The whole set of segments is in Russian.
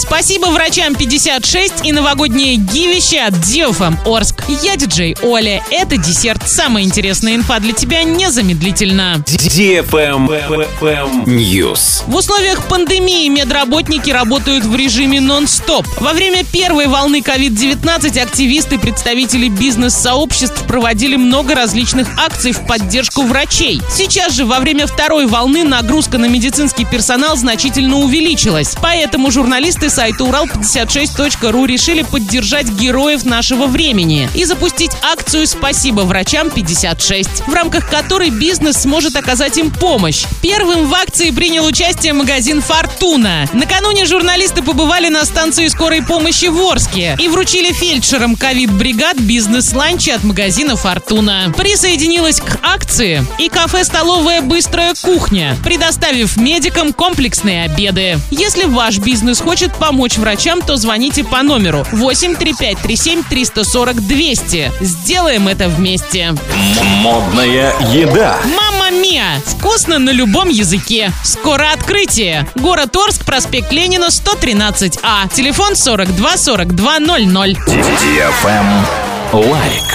Спасибо врачам 56 и новогоднее гивище от Диофам Орск. Я диджей Оля. Это десерт. Самая интересная инфа для тебя незамедлительно. News. В условиях пандемии медработники работают в режиме нон-стоп. Во время первой волны COVID-19 активисты, представители бизнес-сообществ проводили много различных акций в поддержку врачей. Сейчас же, во время второй волны, нагрузка на медицинский персонал значительно увеличилась. Поэтому журналисты сайта Урал56.ру решили поддержать героев нашего времени и запустить акцию «Спасибо врачам 56», в рамках которой бизнес сможет оказать им помощь. Первым в акции принял участие магазин «Фортуна». Накануне журналисты побывали на станции скорой помощи в Орске и вручили фельдшерам ковид-бригад бизнес-ланчи от магазина «Фортуна». Присоединилась к акции и кафе-столовая «Быстрая кухня», предоставив медикам комплексные обеды. Если ваш бизнес хочет помочь врачам, то звоните по номеру 8 3537 340 200. Сделаем это вместе. Модная еда. Мама Мия! Вкусно на любом языке. Скоро открытие. Город Орск, проспект Ленина, 113А. Телефон 42 42 00. Лайк.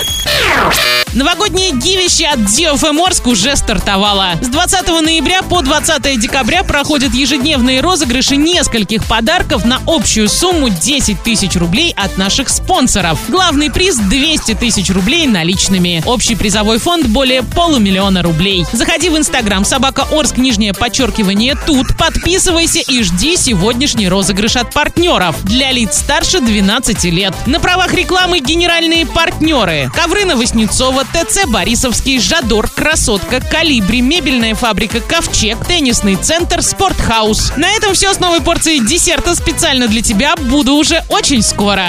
Новогоднее гивище от DFM Орск уже стартовало. С 20 ноября по 20 декабря проходят ежедневные розыгрыши нескольких подарков на общую сумму 10 тысяч рублей от наших спонсоров. Главный приз 200 тысяч рублей наличными. Общий призовой фонд более полумиллиона рублей. Заходи в инстаграм собака Орск, нижнее подчеркивание тут, подписывайся и жди сегодняшний розыгрыш от партнеров для лиц старше 12 лет. На правах рекламы генеральные партнеры. Ковры Новоснецова, ТЦ Борисовский, Жадор, Красотка, Калибри, мебельная фабрика Ковчег, теннисный центр, Спортхаус. На этом все с новой порцией десерта специально для тебя. Буду уже очень скоро.